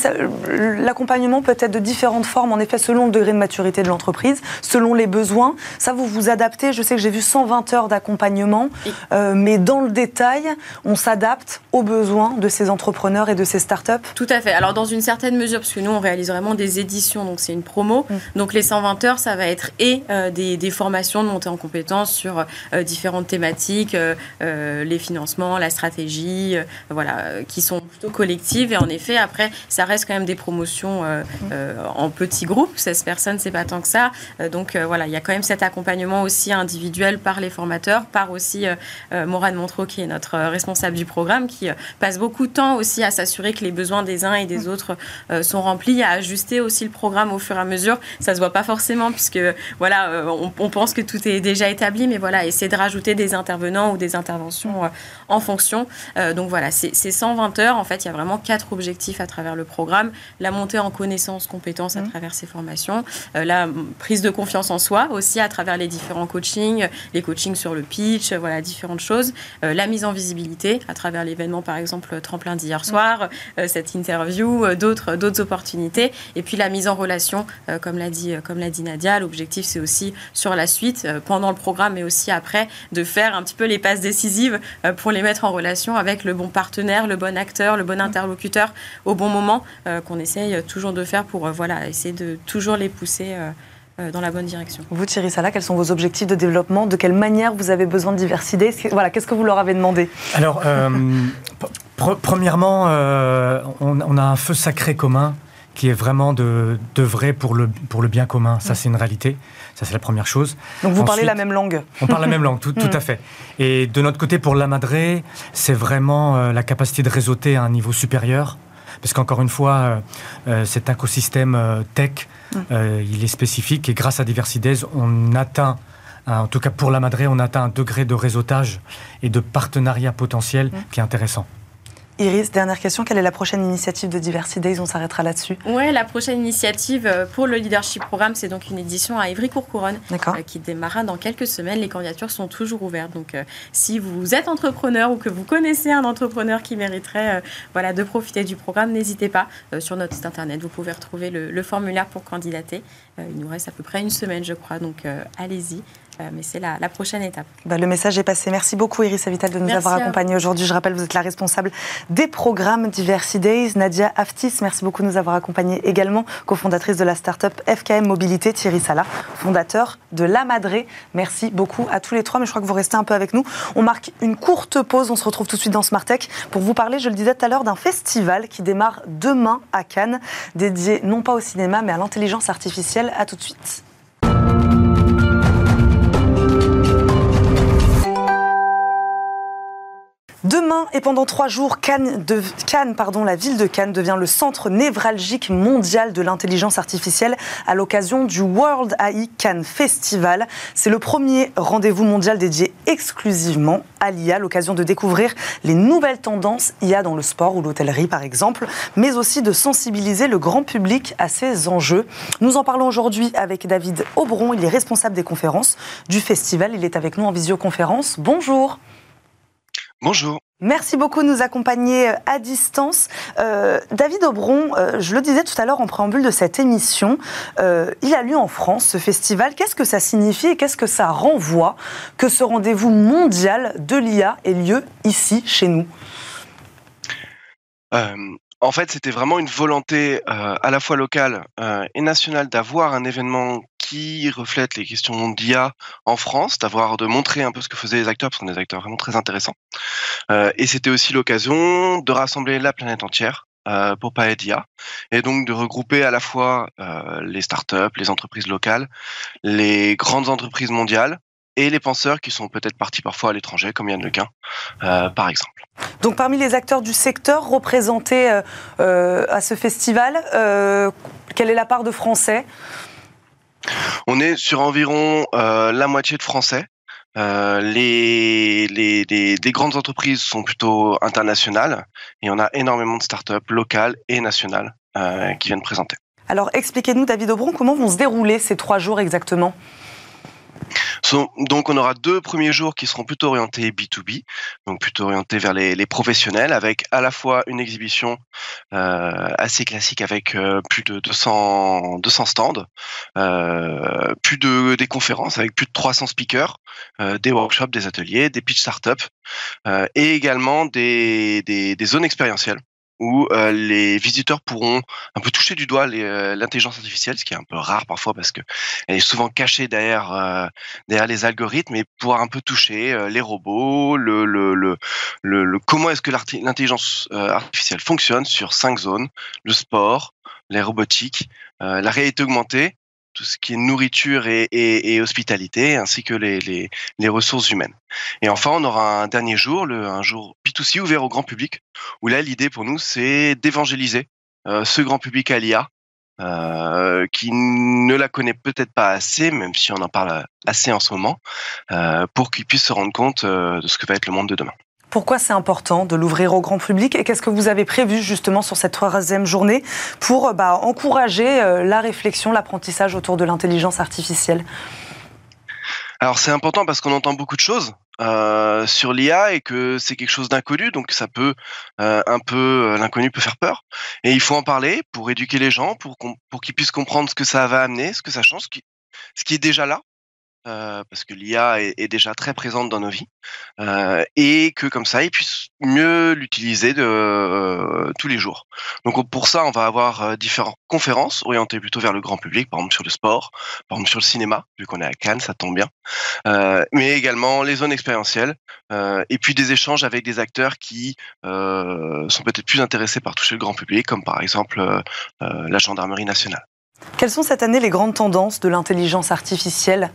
[SPEAKER 1] L'accompagnement peut être de différentes formes, en effet, selon le degré de maturité de l'entreprise, selon les besoins. Ça, vous vous adaptez. Je sais que j'ai vu 120 heures d'accompagnement, euh, mais dans le détail, on s'adapte aux besoins de ces entrepreneurs et de ces startups.
[SPEAKER 3] Tout à fait. Alors, dans une certaine mesure, parce que nous, on réalise vraiment des éditions, donc c'est une promo. Mm. Donc, les 120 heures, ça va être et euh, des, formations de montée en compétences sur euh, différentes thématiques, les financements, la stratégie, voilà, qui sont plutôt collectives. Et en effet, après, ça reste quand même des promotions euh, euh, en petits groupes. 16 personnes, c'est pas tant que ça. Euh, donc voilà, il y a quand même cet accompagnement aussi individuel par les formateurs, par aussi Morane Montreux, qui est notre responsable du programme, qui passe beaucoup de temps aussi à s'assurer que les besoins des uns et des autres sont remplis, à ajuster aussi le programme au fur et à mesure. Ça se voit pas forcément, puisque voilà, on, on pense que tout est déjà établi, mais voilà, essayer de rajouter des intervenants ou des interventions en fonction. donc voilà, c'est 120 en fait, il y a vraiment quatre objectifs à travers le programme. La montée en connaissances, compétences à mmh. travers ces formations, euh, la prise de confiance en soi aussi à travers les différents coachings, les coachings sur le pitch, voilà, différentes choses. Euh, la mise en visibilité à travers l'événement, par exemple, Tremplin d'hier mmh. soir, euh, cette interview, d'autres, d'autres opportunités. Et puis la mise en relation, comme l'a dit, comme l'a dit Nadia, l'objectif, c'est aussi sur la suite, pendant le programme, mais aussi après, de faire un petit peu les passes décisives pour les mettre en relation avec le bon partenaire, le bon acteur le bon interlocuteur au bon moment, euh, qu'on essaye toujours de faire pour euh, voilà, essayer de toujours les pousser euh, dans la bonne direction.
[SPEAKER 1] Vous, Thierry Salah, quels sont vos objectifs de développement? De quelle manière vous avez besoin de diversité? Voilà, qu'est-ce que vous leur avez demandé?
[SPEAKER 5] Alors, premièrement, on, a un feu sacré commun qui est vraiment de, de vrai pour le, pour le bien commun. Ça, c'est une réalité. Ça, c'est la première chose.
[SPEAKER 1] Donc, vous parlez la même langue
[SPEAKER 5] On parle la même langue, tout, tout, à fait. Et de notre côté, pour la Madré, c'est vraiment euh, la capacité de réseauter à un niveau supérieur. Parce qu'encore une fois, euh, euh, cet écosystème tech, il est spécifique. Et grâce à Diversides, on atteint en tout cas pour la Madré, on atteint un degré de réseautage et de partenariat potentiel qui est intéressant.
[SPEAKER 1] Iris, dernière question, quelle est la prochaine initiative de Diversity Days? On s'arrêtera là-dessus.
[SPEAKER 3] Oui, la prochaine initiative euh, pour le Leadership Programme, c'est donc une édition à Ivry-Courcouronne euh, qui démarrera dans quelques semaines. Les candidatures sont toujours ouvertes. Donc, euh, si vous êtes entrepreneur ou que vous connaissez un entrepreneur qui mériterait voilà, de profiter du programme, n'hésitez pas. sur notre site internet, vous pouvez retrouver le formulaire pour candidater. il nous reste à peu près une semaine, je crois. Donc, allez-y. Mais c'est la, prochaine étape.
[SPEAKER 1] Bah, le message est passé. Merci beaucoup, Iris Avital, de nous avoir accompagnés aujourd'hui. Je rappelle, vous êtes la responsable des programmes Diversity Days. Nadia Aftis, merci beaucoup de nous avoir accompagnés également, cofondatrice de la start-up FKM Mobilité. Thierry Sala, fondateur de La Madré. Merci beaucoup à tous les trois, mais je crois que vous restez un peu avec nous. On marque une courte pause. On se retrouve tout de suite dans Smart Tech pour vous parler, je le disais tout à l'heure, d'un festival qui démarre demain à Cannes, dédié non pas au cinéma, mais à l'intelligence artificielle. À tout de suite. Demain et pendant trois jours, Cannes, pardon, la ville de Cannes devient le centre névralgique mondial de l'intelligence artificielle à l'occasion du World AI Cannes Festival. C'est le premier rendez-vous mondial dédié exclusivement à l'IA, l'occasion de découvrir les nouvelles tendances IA dans le sport ou l'hôtellerie par exemple, mais aussi de sensibiliser le grand public à ces enjeux. Nous en parlons aujourd'hui avec David Aubron, il est responsable des conférences du festival, il est avec nous en visioconférence. Bonjour.
[SPEAKER 6] Bonjour.
[SPEAKER 1] Merci beaucoup de nous accompagner euh, à distance. Euh, David Aubron, euh, je le disais tout à l'heure en préambule de cette émission, il a lieu en France ce festival. Qu'est-ce que ça signifie et qu'est-ce que ça renvoie que ce rendez-vous mondial de l'IA ait lieu ici, chez nous?
[SPEAKER 6] En fait, c'était vraiment une volonté à la fois locale et nationale d'avoir un événement qui reflète les questions d'IA en France, d'avoir de montrer un peu ce que faisaient les acteurs, parce qu'on est des acteurs vraiment très intéressants. Euh, et c'était aussi l'occasion de rassembler la planète entière euh, pour parler d'IA, et donc de regrouper à la fois euh, les startups, les entreprises locales, les grandes entreprises mondiales, et les penseurs qui sont peut-être partis parfois à l'étranger, comme Yann Lequin, par exemple.
[SPEAKER 1] Donc parmi les acteurs du secteur représentés à ce festival, quelle est la part de Français?
[SPEAKER 6] On est sur environ euh, la moitié de Français. Euh, les, les, grandes entreprises sont plutôt internationales et on a énormément de startups locales et nationales euh, qui viennent présenter.
[SPEAKER 1] Alors expliquez-nous, David Aubron, comment vont se dérouler ces trois jours exactement?
[SPEAKER 6] Donc on aura deux premiers jours qui seront plutôt orientés B2B, donc plutôt orientés vers les, professionnels, avec à la fois une exhibition euh, assez classique avec euh, plus de 200, 200 stands, euh, plus de des conférences avec plus de 300 speakers, des workshops, des ateliers, des pitch startups, et également des, des zones expérientielles où euh, les visiteurs pourront un peu toucher du doigt euh, l'intelligence artificielle, ce qui est un peu rare parfois parce que elle est souvent cachée derrière euh, derrière les algorithmes, et pouvoir un peu toucher les robots, le, le, le, le comment est-ce que l'intelligence artificielle fonctionne sur cinq zones le sport, les robotiques, la réalité augmentée tout ce qui est nourriture et, hospitalité, ainsi que les, ressources humaines. Et enfin, on aura un dernier jour, un jour B2C ouvert au grand public, où là, l'idée pour nous, c'est d'évangéliser euh, ce grand public à l'IA, euh, qui ne la connaît peut-être pas assez, même si on en parle assez en ce moment, euh, pour qu'il puisse se rendre compte de ce que va être le monde de demain.
[SPEAKER 1] Pourquoi c'est important de l'ouvrir au grand public et qu'est-ce que vous avez prévu justement sur cette troisième journée pour bah, encourager euh, la réflexion, l'apprentissage autour de l'intelligence artificielle?
[SPEAKER 6] Alors c'est important parce qu'on entend beaucoup de choses. Euh, sur l'IA et que c'est quelque chose d'inconnu, donc ça peut euh, un peu l'inconnu peut faire peur. Et il faut en parler pour éduquer les gens, pour qu'ils puissent comprendre ce que ça va amener, ce que ça change, ce qui est déjà là, euh, parce que l'IA est, déjà très présente dans nos vies, euh, et que comme ça, ils puissent mieux l'utiliser euh, tous les jours. Donc pour ça, on va avoir différentes conférences orientées plutôt vers le grand public, par exemple sur le sport, par exemple sur le cinéma, vu qu'on est à Cannes, ça tombe bien, mais également les zones expérientielles, et puis des échanges avec des acteurs qui sont peut-être plus intéressés par toucher le grand public, comme par exemple la gendarmerie nationale.
[SPEAKER 1] Quelles sont cette année les grandes tendances de l'intelligence artificielle?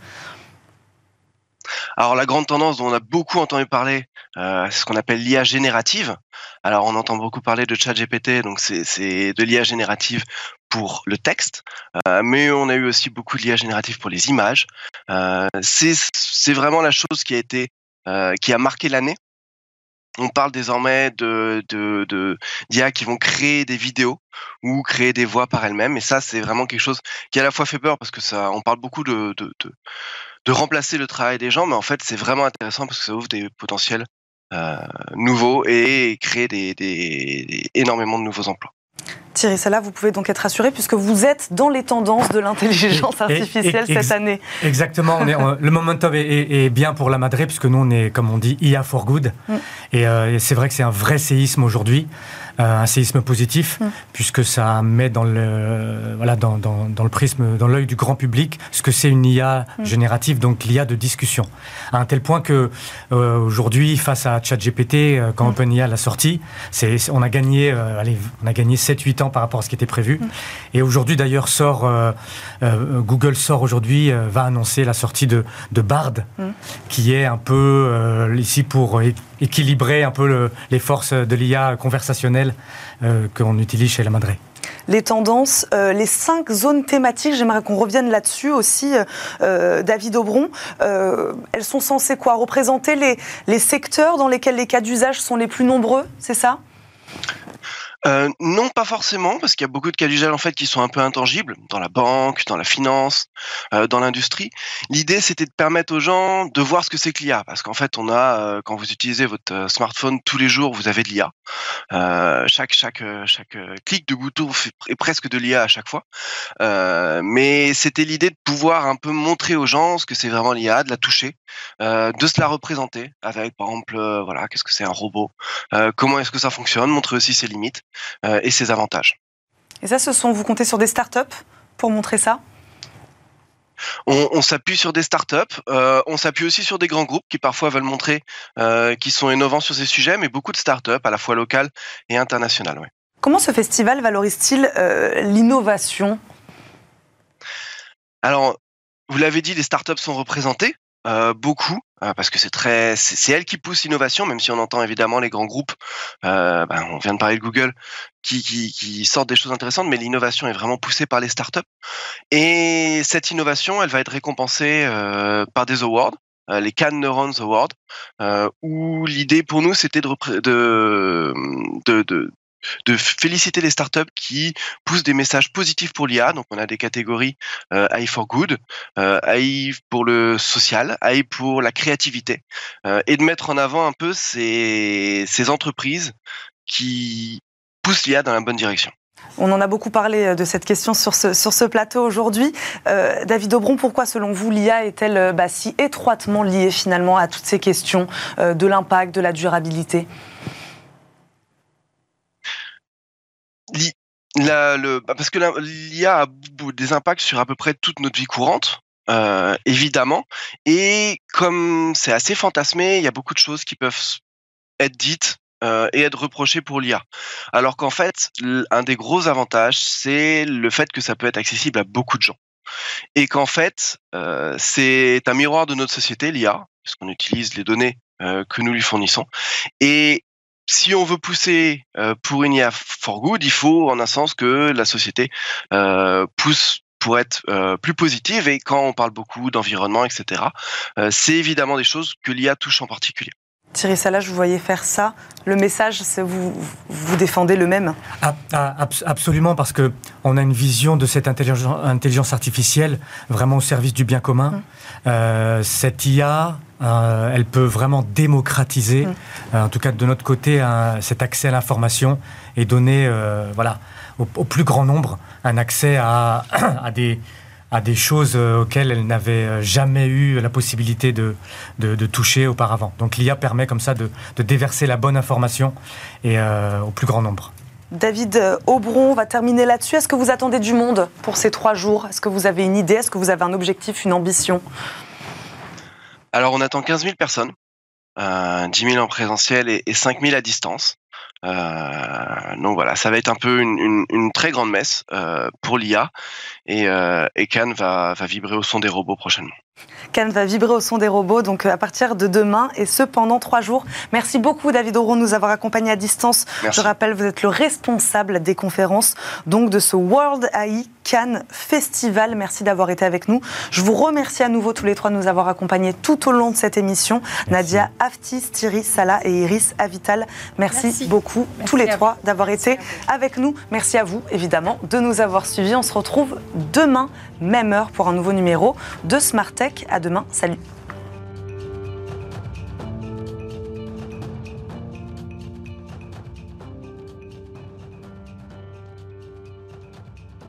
[SPEAKER 6] Alors la grande tendance dont on a beaucoup entendu parler, euh, c'est ce qu'on appelle l'IA générative. Alors on entend beaucoup parler de ChatGPT, donc c'est de l'IA générative pour le texte, euh, mais on a eu aussi beaucoup de l'IA générative pour les images. Euh, c'est vraiment la chose qui a été qui a marqué l'année. On parle désormais d'IA qui vont créer des vidéos ou créer des voix par elles-mêmes, et ça c'est vraiment quelque chose qui à la fois fait peur parce que ça, on parle beaucoup de remplacer le travail des gens, mais en fait, c'est vraiment intéressant parce que ça ouvre des potentiels euh, nouveaux et crée des, des, énormément de nouveaux emplois.
[SPEAKER 1] Thierry là, vous pouvez donc être rassuré puisque vous êtes dans les tendances de l'intelligence artificielle cette année.
[SPEAKER 5] Exactement, on est, le momentum est, est, bien pour la Madré puisque nous on est, comme on dit, IA for good. Mm. Euh, et, c'est vrai que c'est un vrai séisme aujourd'hui. Euh, un séisme positif, mm. puisque ça met dans le, voilà, dans, dans, dans le prisme, dans l'œil du grand public, ce que c'est une IA mm. générative, donc l'IA de discussion. À un tel point que euh, aujourd'hui, face à ChatGPT, euh, quand mm. OpenIA l'a sorti, c'est, on a gagné, allez, on a gagné 7-8 ans par rapport à ce qui était prévu. Et aujourd'hui, d'ailleurs, sort, Google sort aujourd'hui, va annoncer la sortie de, de Bard, qui est un peu ici pour équilibrer un peu les forces de l'IA conversationnelle euh, qu'on utilise chez la Madré
[SPEAKER 1] les tendances, euh, les cinq zones thématiques. J'aimerais qu'on revienne là-dessus aussi, euh, David Aubron. elles sont censées quoi? Représenter les, les secteurs dans lesquels les cas d'usage sont les plus nombreux, c'est ça?
[SPEAKER 6] Euh, non, pas forcément, parce qu'il y a beaucoup de cas d'usage en fait qui sont un peu intangibles dans la banque, dans la finance, euh, dans l'industrie. L'idée, c'était de permettre aux gens de voir ce que c'est que l'IA, parce qu'en fait, on a euh, quand vous utilisez votre smartphone tous les jours, vous avez de l'IA. chaque chaque chaque clic de bouton est presque de l'IA à chaque fois. mais c'était l'idée de pouvoir un peu montrer aux gens ce que c'est vraiment l'IA, de la toucher, de se la représenter avec, par exemple, voilà, qu'est-ce que c'est un robot, comment est-ce que ça fonctionne, montrer aussi ses limites. Euh, et ses avantages.
[SPEAKER 1] Et ça, ce sont, vous comptez sur des startups pour montrer ça?
[SPEAKER 6] On, s'appuie sur des startups, euh, on s'appuie aussi sur des grands groupes qui parfois veulent montrer euh, qu'ils sont innovants sur ces sujets, mais beaucoup de startups à la fois locales et internationales.
[SPEAKER 1] Comment ce festival valorise-t-il l'innovation?
[SPEAKER 6] Alors, vous l'avez dit, les startups sont représentées. Euh, beaucoup euh, parce que c'est très c'est elle qui pousse l'innovation même si on entend évidemment les grands groupes euh, ben, on vient de parler de Google qui, qui, qui sortent des choses intéressantes mais l'innovation est vraiment poussée par les startups. Et cette innovation elle va être récompensée par des awards les Cannes Neurons Awards où l'idée pour nous c'était de, de, de de féliciter les startups qui poussent des messages positifs pour l'IA. Donc on a des catégories euh, AI for good, euh, AI pour le social, AI pour la créativité, euh, et de mettre en avant un peu ces, entreprises qui poussent l'IA dans la bonne direction.
[SPEAKER 1] On en a beaucoup parlé euh, de cette question sur ce, sur ce plateau aujourd'hui. Euh, David Aubron, pourquoi selon vous l'IA est-elle euh, bah, si étroitement liée finalement à toutes ces questions de l'impact, de la durabilité?
[SPEAKER 6] Bah, Parce que l'IA a des impacts sur à peu près toute notre vie courante. évidemment. Et comme c'est assez fantasmé, il y a beaucoup de choses qui peuvent être dites euh, et être reproché pour l'IA. Alors qu'en fait, un des gros avantages, c'est le fait que ça peut être accessible à beaucoup de gens. Et qu'en fait, euh, c'est un miroir de notre société, l'IA, puisqu'on utilise les données euh, que nous lui fournissons. Si on veut pousser pour une IA for good, il faut en un sens que la société pousse pour être plus positive. Et quand on parle beaucoup d'environnement, etc., c'est évidemment des choses que l'IA touche en particulier.
[SPEAKER 1] Thierry Salah, je vous voyais faire ça. Le message, c'est vous, vous défendez le même?
[SPEAKER 5] Ah, ah, Absolument, parce qu'on a une vision de cette intelligence, artificielle vraiment au service du bien commun. Hum. Euh, cette IA, euh, elle peut vraiment démocratiser, hum. euh, en tout cas de notre côté, cet accès à l'information et donner voilà, au, plus grand nombre un accès à, à des à des choses euh, auxquelles elle n'avait euh, jamais eu la possibilité de, de, toucher auparavant. Donc l'IA permet comme ça de, de, déverser la bonne information et euh, au plus grand nombre.
[SPEAKER 1] David Aubron, on va terminer là-dessus. Est-ce que vous attendez du monde pour ces trois jours? Est-ce que vous avez une idée? Est-ce que vous avez un objectif, une ambition?
[SPEAKER 6] Alors on attend 15 000 personnes, 10 000 en présentiel et, et 5 000 à distance. Euh, donc voilà, ça va être un peu une, une, très grande messe euh, pour l'IA et, euh, Cannes va vibrer au son des robots prochainement.
[SPEAKER 1] Cannes va vibrer au son des robots, donc à partir de demain, et ce pendant trois jours. Merci beaucoup, David Auron, de nous avoir accompagnés à distance. Je rappelle, vous êtes le responsable des conférences donc de ce World AI Cannes Festival. Merci d'avoir été avec nous. Je vous remercie à nouveau tous les trois de nous avoir accompagnés tout au long de cette émission. Nadia Aftis, Thierry Salah et Iris Avital. Merci, beaucoup tous les trois d'avoir été avec nous. Merci à vous, évidemment, de nous avoir suivis. On se retrouve demain, même heure, pour un nouveau numéro de Smart À demain. Salut.